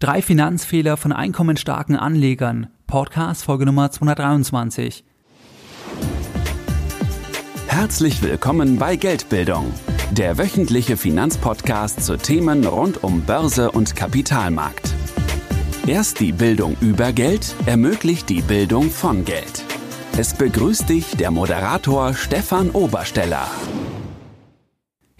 Drei Finanzfehler von einkommensstarken Anlegern. Podcast Folge Nummer 223. Herzlich willkommen bei Geldbildung, der wöchentliche Finanzpodcast zu Themen rund um Börse und Kapitalmarkt. Erst die Bildung über Geld ermöglicht die Bildung von Geld. Es begrüßt dich der Moderator Stefan Obersteller.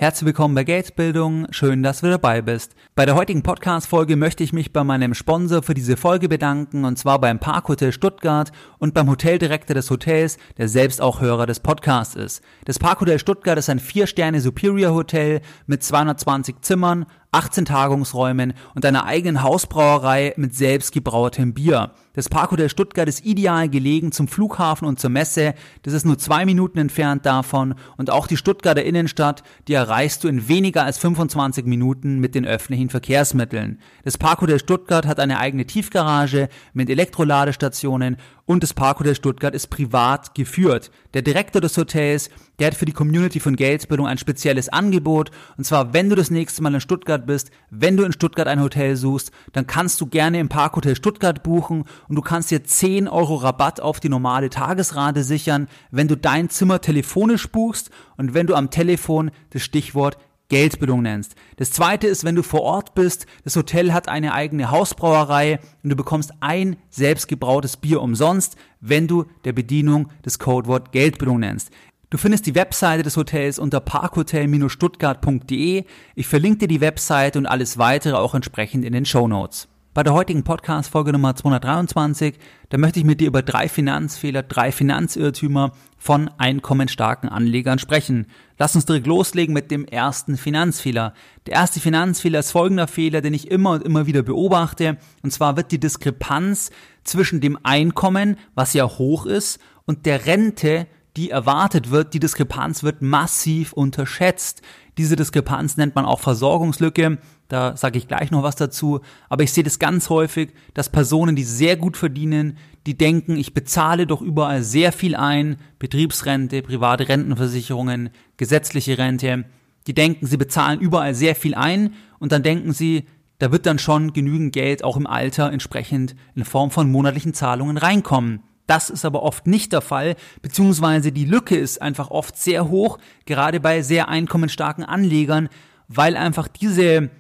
Herzlich willkommen bei Geldbildung. Schön, dass du dabei bist. Bei der heutigen Podcast-Folge möchte ich mich bei meinem Sponsor für diese Folge bedanken, und zwar beim Parkhotel Stuttgart und beim Hoteldirektor des Hotels, der selbst auch Hörer des Podcasts ist. Das Parkhotel Stuttgart ist ein Vier-Sterne Superior Hotel mit 220 Zimmern, 18 Tagungsräumen und einer eigenen Hausbrauerei mit selbstgebrautem Bier. Das Parkhotel Stuttgart ist ideal gelegen zum Flughafen und zur Messe. Das ist nur zwei Minuten entfernt davon. Und auch die Stuttgarter Innenstadt, die erreichst du in weniger als 25 Minuten mit den öffentlichen Verkehrsmitteln. Das Parkhotel Stuttgart hat eine eigene Tiefgarage mit Elektroladestationen und das Parkhotel Stuttgart ist privat geführt. Der Direktor des Hotels, der hat für die Community von Geldbildung ein spezielles Angebot. Und zwar, wenn du das nächste Mal in Stuttgart bist, wenn du in Stuttgart ein Hotel suchst, dann kannst du gerne im Parkhotel Stuttgart buchen und du kannst dir 10 Euro Rabatt auf die normale Tagesrate sichern, wenn du dein Zimmer telefonisch buchst und wenn du am Telefon das Stichwort Geldbildung nennst. Das zweite ist, wenn du vor Ort bist, das Hotel hat eine eigene Hausbrauerei und du bekommst ein selbstgebrautes Bier umsonst, wenn du der Bedienung das Codewort Geldbildung nennst. Du findest die Webseite des Hotels unter parkhotel-stuttgart.de. Ich verlinke dir die Webseite und alles weitere auch entsprechend in den Show Notes. Bei der heutigen Podcast-Folge Nummer 223, da möchte ich mit dir über drei Finanzfehler, drei Finanzirrtümer von einkommensstarken Anlegern sprechen. Lass uns direkt loslegen mit dem ersten Finanzfehler. Der erste Finanzfehler ist folgender Fehler, den ich immer und immer wieder beobachte. Und zwar wird die Diskrepanz zwischen dem Einkommen, was ja hoch ist, und der Rente, die erwartet wird, die Diskrepanz wird massiv unterschätzt. Diese Diskrepanz nennt man auch Versorgungslücke. Da sage ich gleich noch was dazu. Aber ich sehe das ganz häufig, dass Personen, die sehr gut verdienen, die denken, ich bezahle doch überall sehr viel ein, Betriebsrente, private Rentenversicherungen, gesetzliche Rente, die denken, sie bezahlen überall sehr viel ein und dann denken sie, da wird dann schon genügend Geld auch im Alter entsprechend in Form von monatlichen Zahlungen reinkommen. Das ist aber oft nicht der Fall, beziehungsweise die Lücke ist einfach oft sehr hoch, gerade bei sehr einkommensstarken Anlegern, weil einfach diese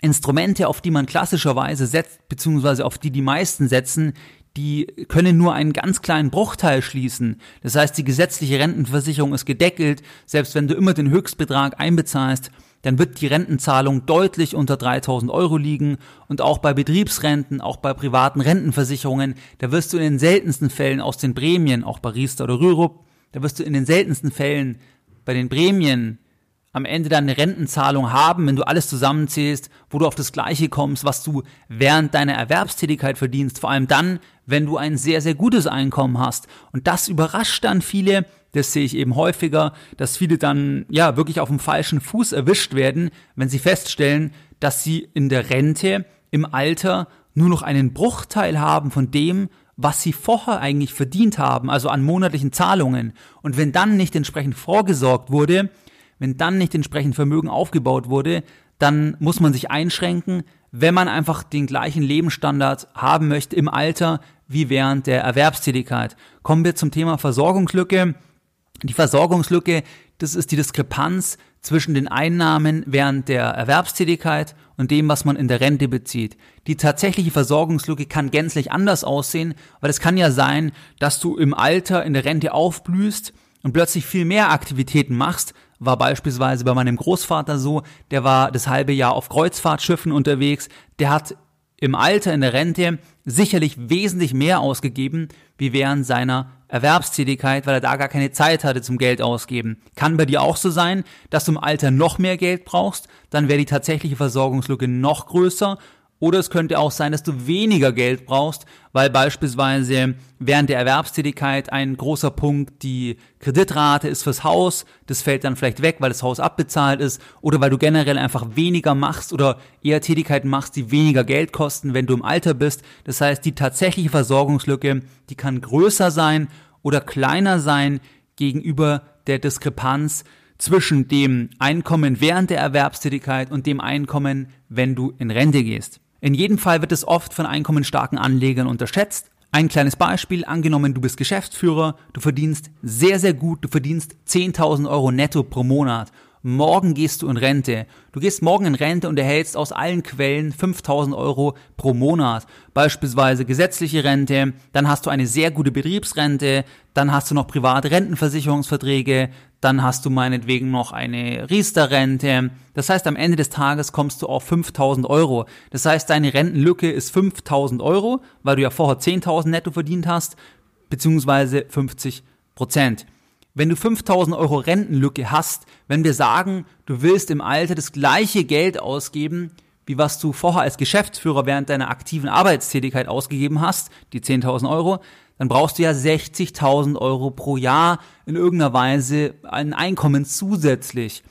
Instrumente, auf die man klassischerweise setzt, beziehungsweise auf die die meisten setzen, die können nur einen ganz kleinen Bruchteil schließen. Das heißt, die gesetzliche Rentenversicherung ist gedeckelt. Selbst wenn du immer den Höchstbetrag einbezahlst, dann wird die Rentenzahlung deutlich unter 3000 Euro liegen. Und auch bei Betriebsrenten, auch bei privaten Rentenversicherungen, da wirst du in den seltensten Fällen aus den Prämien, auch bei Riester oder Rürup, da wirst du in den seltensten Fällen bei den Prämien am Ende dann eine Rentenzahlung haben, wenn du alles zusammenzählst, wo du auf das Gleiche kommst, was du während deiner Erwerbstätigkeit verdienst. Vor allem dann, wenn du ein sehr, sehr gutes Einkommen hast. Und das überrascht dann viele. Das sehe ich eben häufiger, dass viele dann, ja, wirklich auf dem falschen Fuß erwischt werden, wenn sie feststellen, dass sie in der Rente im Alter nur noch einen Bruchteil haben von dem, was sie vorher eigentlich verdient haben, also an monatlichen Zahlungen. Und wenn dann nicht entsprechend vorgesorgt wurde, wenn dann nicht entsprechend Vermögen aufgebaut wurde, dann muss man sich einschränken, wenn man einfach den gleichen Lebensstandard haben möchte im Alter wie während der Erwerbstätigkeit. Kommen wir zum Thema Versorgungslücke. Die Versorgungslücke, das ist die Diskrepanz zwischen den Einnahmen während der Erwerbstätigkeit und dem, was man in der Rente bezieht. Die tatsächliche Versorgungslücke kann gänzlich anders aussehen, weil es kann ja sein, dass du im Alter in der Rente aufblühst und plötzlich viel mehr Aktivitäten machst, war beispielsweise bei meinem Großvater so, der war das halbe Jahr auf Kreuzfahrtschiffen unterwegs, der hat im Alter in der Rente sicherlich wesentlich mehr ausgegeben wie während seiner Erwerbstätigkeit, weil er da gar keine Zeit hatte zum Geld ausgeben. Kann bei dir auch so sein, dass du im Alter noch mehr Geld brauchst, dann wäre die tatsächliche Versorgungslücke noch größer oder es könnte auch sein, dass du weniger Geld brauchst, weil beispielsweise während der Erwerbstätigkeit ein großer Punkt die Kreditrate ist fürs Haus. Das fällt dann vielleicht weg, weil das Haus abbezahlt ist oder weil du generell einfach weniger machst oder eher Tätigkeiten machst, die weniger Geld kosten, wenn du im Alter bist. Das heißt, die tatsächliche Versorgungslücke, die kann größer sein oder kleiner sein gegenüber der Diskrepanz zwischen dem Einkommen während der Erwerbstätigkeit und dem Einkommen, wenn du in Rente gehst. In jedem Fall wird es oft von einkommensstarken Anlegern unterschätzt. Ein kleines Beispiel, angenommen du bist Geschäftsführer, du verdienst sehr, sehr gut, du verdienst 10.000 Euro netto pro Monat morgen gehst du in Rente. Du gehst morgen in Rente und erhältst aus allen Quellen 5000 Euro pro Monat. Beispielsweise gesetzliche Rente, dann hast du eine sehr gute Betriebsrente, dann hast du noch private Rentenversicherungsverträge, dann hast du meinetwegen noch eine Riester-Rente. Das heißt, am Ende des Tages kommst du auf 5000 Euro. Das heißt, deine Rentenlücke ist 5000 Euro, weil du ja vorher 10.000 netto verdient hast, beziehungsweise 50 Prozent. Wenn du 5000 Euro Rentenlücke hast, wenn wir sagen, du willst im Alter das gleiche Geld ausgeben, wie was du vorher als Geschäftsführer während deiner aktiven Arbeitstätigkeit ausgegeben hast, die 10.000 Euro, dann brauchst du ja 60.000 Euro pro Jahr in irgendeiner Weise ein Einkommen zusätzlich.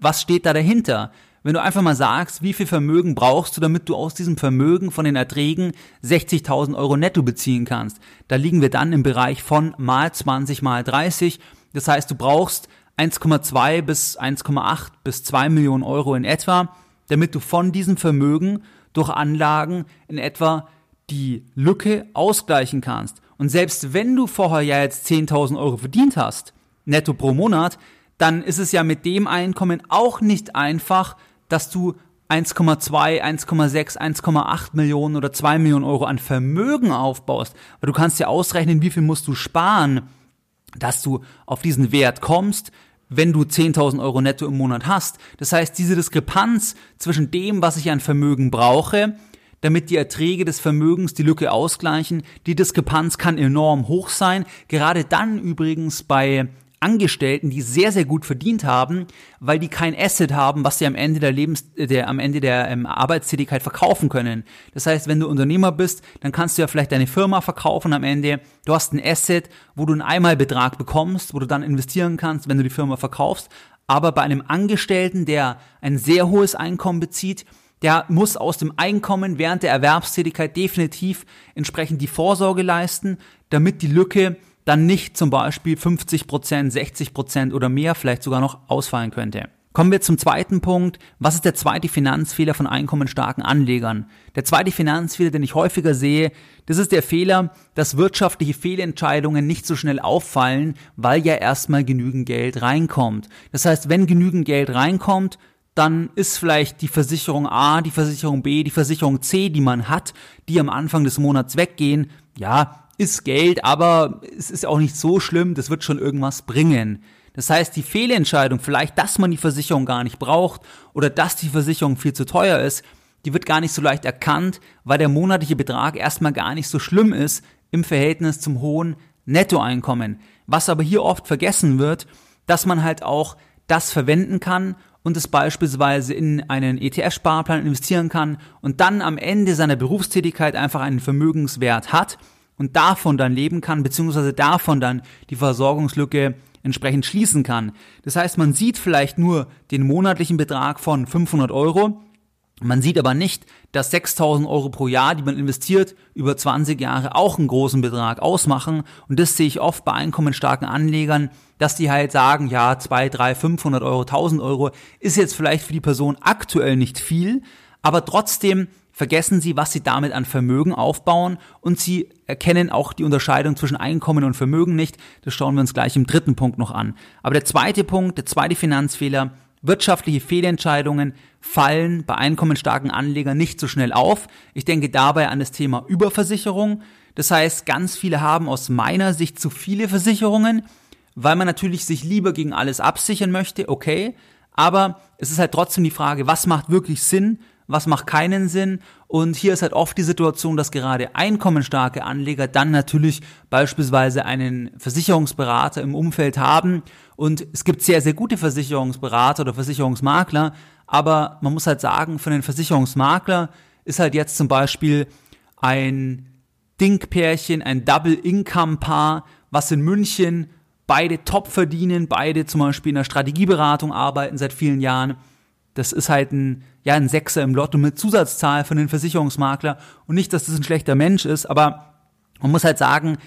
Was steht da dahinter? Wenn du einfach mal sagst, wie viel Vermögen brauchst du, damit du aus diesem Vermögen von den Erträgen 60.000 Euro netto beziehen kannst, da liegen wir dann im Bereich von mal 20 mal 30 das heißt, du brauchst 1,2 bis 1,8 bis 2 Millionen Euro in etwa, damit du von diesem Vermögen durch Anlagen in etwa die Lücke ausgleichen kannst. Und selbst wenn du vorher ja jetzt 10.000 Euro verdient hast, netto pro Monat, dann ist es ja mit dem Einkommen auch nicht einfach, dass du 1,2, 1,6, 1,8 Millionen oder 2 Millionen Euro an Vermögen aufbaust. Weil du kannst ja ausrechnen, wie viel musst du sparen, dass du auf diesen Wert kommst, wenn du 10.000 Euro netto im Monat hast. Das heißt, diese Diskrepanz zwischen dem, was ich an Vermögen brauche, damit die Erträge des Vermögens die Lücke ausgleichen, die Diskrepanz kann enorm hoch sein. Gerade dann übrigens bei Angestellten, die sehr, sehr gut verdient haben, weil die kein Asset haben, was sie am Ende der Lebens, der, am Ende der ähm, Arbeitstätigkeit verkaufen können. Das heißt, wenn du Unternehmer bist, dann kannst du ja vielleicht deine Firma verkaufen am Ende. Du hast ein Asset, wo du einen Einmalbetrag bekommst, wo du dann investieren kannst, wenn du die Firma verkaufst. Aber bei einem Angestellten, der ein sehr hohes Einkommen bezieht, der muss aus dem Einkommen während der Erwerbstätigkeit definitiv entsprechend die Vorsorge leisten, damit die Lücke dann nicht zum Beispiel 50 Prozent, 60 Prozent oder mehr vielleicht sogar noch ausfallen könnte. Kommen wir zum zweiten Punkt. Was ist der zweite Finanzfehler von einkommensstarken Anlegern? Der zweite Finanzfehler, den ich häufiger sehe, das ist der Fehler, dass wirtschaftliche Fehlentscheidungen nicht so schnell auffallen, weil ja erstmal genügend Geld reinkommt. Das heißt, wenn genügend Geld reinkommt, dann ist vielleicht die Versicherung A, die Versicherung B, die Versicherung C, die man hat, die am Anfang des Monats weggehen, ja, ist Geld, aber es ist auch nicht so schlimm, das wird schon irgendwas bringen. Das heißt, die Fehlentscheidung, vielleicht, dass man die Versicherung gar nicht braucht oder dass die Versicherung viel zu teuer ist, die wird gar nicht so leicht erkannt, weil der monatliche Betrag erstmal gar nicht so schlimm ist im Verhältnis zum hohen Nettoeinkommen. Was aber hier oft vergessen wird, dass man halt auch das verwenden kann und es beispielsweise in einen ETF-Sparplan investieren kann und dann am Ende seiner Berufstätigkeit einfach einen Vermögenswert hat und davon dann leben kann, beziehungsweise davon dann die Versorgungslücke entsprechend schließen kann. Das heißt, man sieht vielleicht nur den monatlichen Betrag von 500 Euro, man sieht aber nicht, dass 6000 Euro pro Jahr, die man investiert, über 20 Jahre auch einen großen Betrag ausmachen. Und das sehe ich oft bei einkommensstarken Anlegern, dass die halt sagen, ja, 2, 3, 500 Euro, 1000 Euro ist jetzt vielleicht für die Person aktuell nicht viel, aber trotzdem vergessen sie, was sie damit an Vermögen aufbauen und sie erkennen auch die Unterscheidung zwischen Einkommen und Vermögen nicht. Das schauen wir uns gleich im dritten Punkt noch an. Aber der zweite Punkt, der zweite Finanzfehler, wirtschaftliche Fehlentscheidungen fallen bei einkommensstarken Anlegern nicht so schnell auf. Ich denke dabei an das Thema Überversicherung. Das heißt, ganz viele haben aus meiner Sicht zu viele Versicherungen, weil man natürlich sich lieber gegen alles absichern möchte, okay. Aber es ist halt trotzdem die Frage, was macht wirklich Sinn was macht keinen Sinn. Und hier ist halt oft die Situation, dass gerade einkommensstarke Anleger dann natürlich beispielsweise einen Versicherungsberater im Umfeld haben. Und es gibt sehr, sehr gute Versicherungsberater oder Versicherungsmakler. Aber man muss halt sagen, für einen Versicherungsmakler ist halt jetzt zum Beispiel ein Ding-Pärchen, ein Double-Income-Paar, was in München beide top verdienen, beide zum Beispiel in der Strategieberatung arbeiten seit vielen Jahren das ist halt ein, ja, ein Sechser im Lotto mit Zusatzzahl von den Versicherungsmakler und nicht, dass das ein schlechter Mensch ist, aber man muss halt sagen,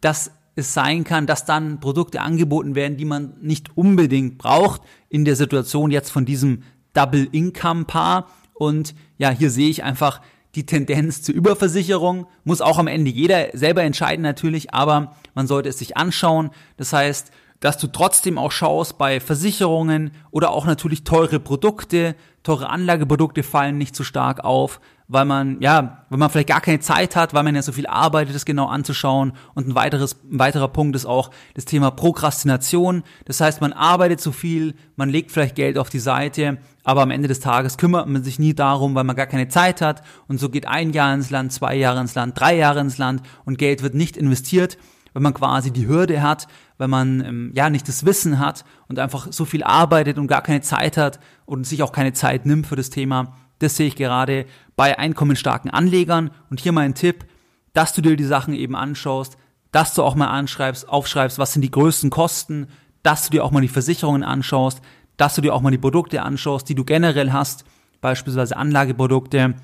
dass es sein kann, dass dann Produkte angeboten werden, die man nicht unbedingt braucht in der Situation jetzt von diesem Double Income Paar und ja, hier sehe ich einfach, die Tendenz zur Überversicherung. Muss auch am Ende jeder selber entscheiden natürlich, aber man sollte es sich anschauen. Das heißt, dass du trotzdem auch schaust bei Versicherungen oder auch natürlich teure Produkte, teure Anlageprodukte fallen nicht so stark auf, weil man, ja, wenn man vielleicht gar keine Zeit hat, weil man ja so viel arbeitet, das genau anzuschauen. Und ein weiteres, ein weiterer Punkt ist auch das Thema Prokrastination. Das heißt, man arbeitet zu viel, man legt vielleicht Geld auf die Seite, aber am Ende des Tages kümmert man sich nie darum, weil man gar keine Zeit hat. Und so geht ein Jahr ins Land, zwei Jahre ins Land, drei Jahre ins Land und Geld wird nicht investiert wenn man quasi die Hürde hat, wenn man ähm, ja nicht das Wissen hat und einfach so viel arbeitet und gar keine Zeit hat und sich auch keine Zeit nimmt für das Thema. Das sehe ich gerade bei einkommensstarken Anlegern. Und hier mein Tipp, dass du dir die Sachen eben anschaust, dass du auch mal anschreibst, aufschreibst, was sind die größten Kosten, dass du dir auch mal die Versicherungen anschaust, dass du dir auch mal die Produkte anschaust, die du generell hast, beispielsweise Anlageprodukte,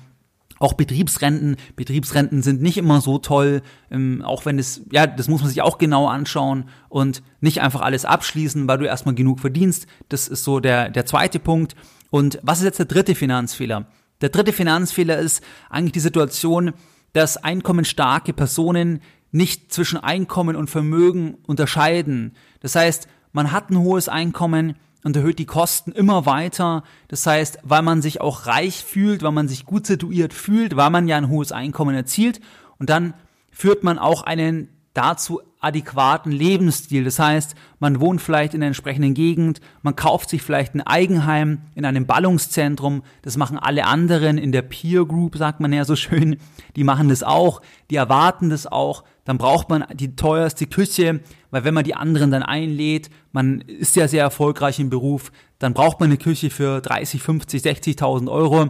auch Betriebsrenten. Betriebsrenten sind nicht immer so toll, ähm, auch wenn es, ja, das muss man sich auch genau anschauen und nicht einfach alles abschließen, weil du erstmal genug verdienst. Das ist so der, der zweite Punkt. Und was ist jetzt der dritte Finanzfehler? Der dritte Finanzfehler ist eigentlich die Situation, dass einkommensstarke Personen nicht zwischen Einkommen und Vermögen unterscheiden. Das heißt, man hat ein hohes Einkommen, und erhöht die Kosten immer weiter. Das heißt, weil man sich auch reich fühlt, weil man sich gut situiert fühlt, weil man ja ein hohes Einkommen erzielt und dann führt man auch einen dazu adäquaten Lebensstil. Das heißt, man wohnt vielleicht in der entsprechenden Gegend, man kauft sich vielleicht ein Eigenheim in einem Ballungszentrum. Das machen alle anderen in der Peer Group, sagt man ja so schön. Die machen das auch, die erwarten das auch. Dann braucht man die teuerste Küche, weil wenn man die anderen dann einlädt, man ist ja sehr erfolgreich im Beruf, dann braucht man eine Küche für 30, 50, 60.000 Euro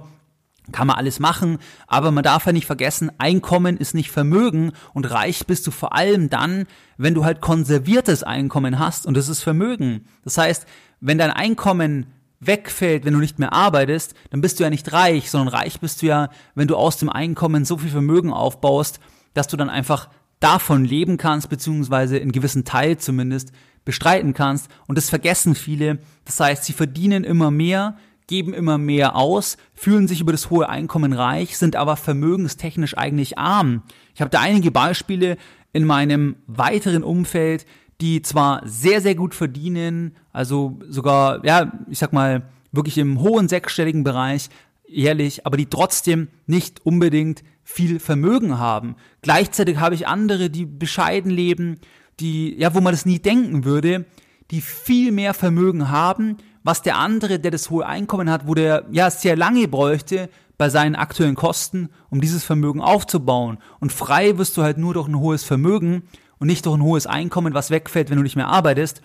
kann man alles machen, aber man darf ja nicht vergessen, Einkommen ist nicht Vermögen und reich bist du vor allem dann, wenn du halt konserviertes Einkommen hast und das ist Vermögen. Das heißt, wenn dein Einkommen wegfällt, wenn du nicht mehr arbeitest, dann bist du ja nicht reich, sondern reich bist du ja, wenn du aus dem Einkommen so viel Vermögen aufbaust, dass du dann einfach davon leben kannst, beziehungsweise in gewissen Teil zumindest bestreiten kannst. Und das vergessen viele. Das heißt, sie verdienen immer mehr, geben immer mehr aus, fühlen sich über das hohe Einkommen reich, sind aber vermögenstechnisch eigentlich arm. Ich habe da einige Beispiele in meinem weiteren Umfeld, die zwar sehr, sehr gut verdienen, also sogar, ja, ich sag mal, wirklich im hohen sechsstelligen Bereich jährlich, aber die trotzdem nicht unbedingt viel Vermögen haben. Gleichzeitig habe ich andere, die bescheiden leben, die, ja, wo man das nie denken würde, die viel mehr Vermögen haben, was der andere, der das hohe Einkommen hat, wo der ja sehr lange bräuchte bei seinen aktuellen Kosten, um dieses Vermögen aufzubauen. Und frei wirst du halt nur durch ein hohes Vermögen und nicht durch ein hohes Einkommen, was wegfällt, wenn du nicht mehr arbeitest.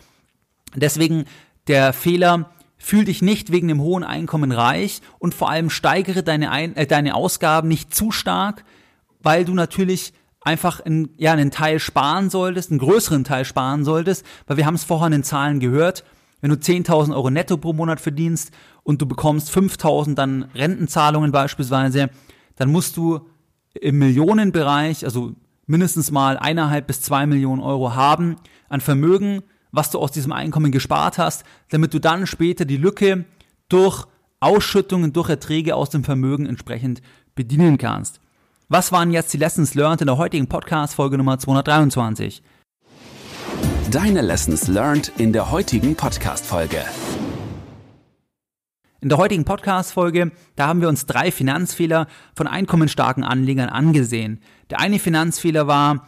Deswegen der Fehler, fühl dich nicht wegen dem hohen Einkommen reich und vor allem steigere deine, Ein äh, deine Ausgaben nicht zu stark, weil du natürlich einfach in, ja, einen Teil sparen solltest, einen größeren Teil sparen solltest, weil wir haben es vorher in den Zahlen gehört, wenn du 10.000 Euro netto pro Monat verdienst und du bekommst 5.000 dann Rentenzahlungen beispielsweise, dann musst du im Millionenbereich, also mindestens mal eineinhalb bis zwei Millionen Euro haben an Vermögen, was du aus diesem Einkommen gespart hast, damit du dann später die Lücke durch Ausschüttungen, durch Erträge aus dem Vermögen entsprechend bedienen kannst. Was waren jetzt die Lessons learned in der heutigen Podcast Folge Nummer 223? Deine Lessons learned in der heutigen Podcast-Folge. In der heutigen Podcast-Folge, da haben wir uns drei Finanzfehler von einkommensstarken Anlegern angesehen. Der eine Finanzfehler war,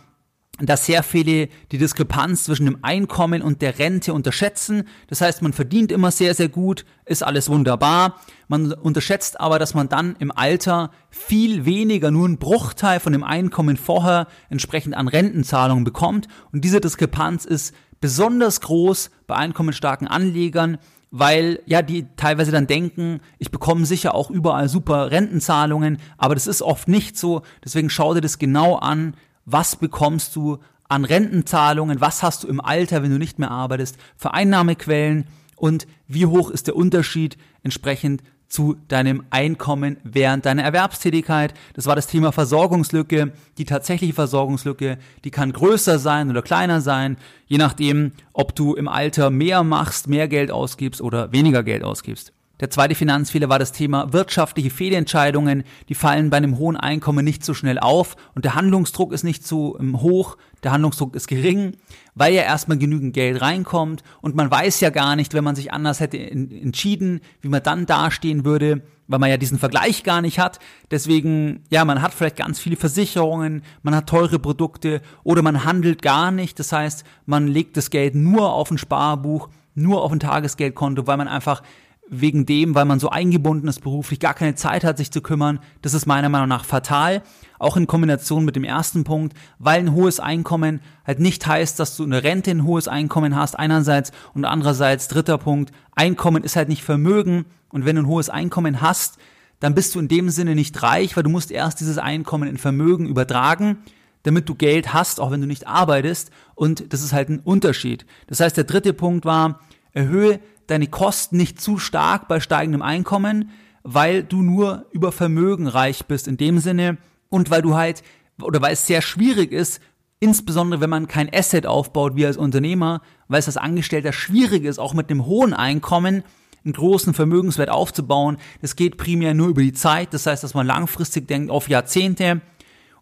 dass sehr viele die Diskrepanz zwischen dem Einkommen und der Rente unterschätzen. Das heißt, man verdient immer sehr, sehr gut, ist alles wunderbar. Man unterschätzt aber, dass man dann im Alter viel weniger, nur einen Bruchteil von dem Einkommen vorher entsprechend an Rentenzahlungen bekommt. Und diese Diskrepanz ist besonders groß bei einkommensstarken Anlegern, weil ja die teilweise dann denken, ich bekomme sicher auch überall super Rentenzahlungen, aber das ist oft nicht so. Deswegen schau dir das genau an, was bekommst du an Rentenzahlungen, was hast du im Alter, wenn du nicht mehr arbeitest, für Einnahmequellen und wie hoch ist der Unterschied entsprechend zu deinem Einkommen während deiner Erwerbstätigkeit. Das war das Thema Versorgungslücke. Die tatsächliche Versorgungslücke, die kann größer sein oder kleiner sein, je nachdem, ob du im Alter mehr machst, mehr Geld ausgibst oder weniger Geld ausgibst. Der zweite Finanzfehler war das Thema wirtschaftliche Fehlentscheidungen. Die fallen bei einem hohen Einkommen nicht so schnell auf und der Handlungsdruck ist nicht so hoch, der Handlungsdruck ist gering, weil ja erstmal genügend Geld reinkommt und man weiß ja gar nicht, wenn man sich anders hätte entschieden, wie man dann dastehen würde, weil man ja diesen Vergleich gar nicht hat. Deswegen, ja, man hat vielleicht ganz viele Versicherungen, man hat teure Produkte oder man handelt gar nicht. Das heißt, man legt das Geld nur auf ein Sparbuch, nur auf ein Tagesgeldkonto, weil man einfach wegen dem, weil man so eingebunden ist beruflich, gar keine Zeit hat, sich zu kümmern. Das ist meiner Meinung nach fatal. Auch in Kombination mit dem ersten Punkt, weil ein hohes Einkommen halt nicht heißt, dass du eine Rente ein hohes Einkommen hast, einerseits und andererseits, dritter Punkt, Einkommen ist halt nicht Vermögen. Und wenn du ein hohes Einkommen hast, dann bist du in dem Sinne nicht reich, weil du musst erst dieses Einkommen in Vermögen übertragen, damit du Geld hast, auch wenn du nicht arbeitest. Und das ist halt ein Unterschied. Das heißt, der dritte Punkt war, erhöhe deine Kosten nicht zu stark bei steigendem Einkommen, weil du nur über Vermögen reich bist in dem Sinne und weil du halt oder weil es sehr schwierig ist, insbesondere wenn man kein Asset aufbaut wie als Unternehmer, weil es als Angestellter schwierig ist, auch mit einem hohen Einkommen einen großen Vermögenswert aufzubauen. Das geht primär nur über die Zeit, das heißt, dass man langfristig denkt auf Jahrzehnte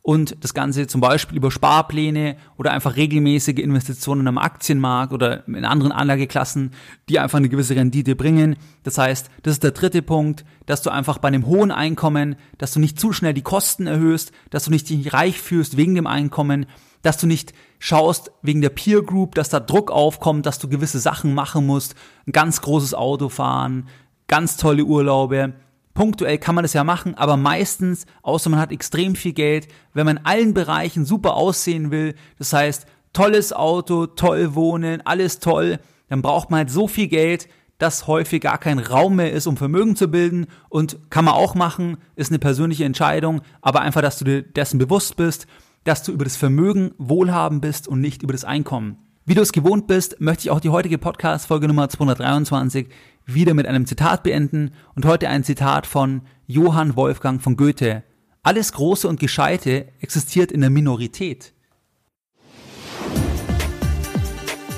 und das Ganze zum Beispiel über Sparpläne oder einfach regelmäßige Investitionen am Aktienmarkt oder in anderen Anlageklassen, die einfach eine gewisse Rendite bringen. Das heißt, das ist der dritte Punkt, dass du einfach bei einem hohen Einkommen, dass du nicht zu schnell die Kosten erhöhst, dass du nicht dich reich fühlst wegen dem Einkommen, dass du nicht schaust wegen der Peer Group, dass da Druck aufkommt, dass du gewisse Sachen machen musst, ein ganz großes Auto fahren, ganz tolle Urlaube, Punktuell kann man das ja machen, aber meistens, außer man hat extrem viel Geld, wenn man in allen Bereichen super aussehen will, das heißt, tolles Auto, toll wohnen, alles toll, dann braucht man halt so viel Geld, dass häufig gar kein Raum mehr ist, um Vermögen zu bilden und kann man auch machen, ist eine persönliche Entscheidung, aber einfach, dass du dir dessen bewusst bist, dass du über das Vermögen wohlhaben bist und nicht über das Einkommen. Wie du es gewohnt bist, möchte ich auch die heutige Podcast-Folge Nummer 223 wieder mit einem Zitat beenden und heute ein Zitat von Johann Wolfgang von Goethe. Alles Große und Gescheite existiert in der Minorität.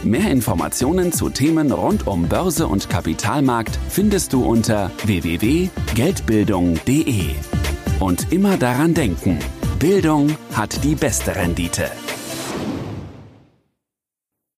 Mehr Informationen zu Themen rund um Börse und Kapitalmarkt findest du unter www.geldbildung.de. Und immer daran denken, Bildung hat die beste Rendite.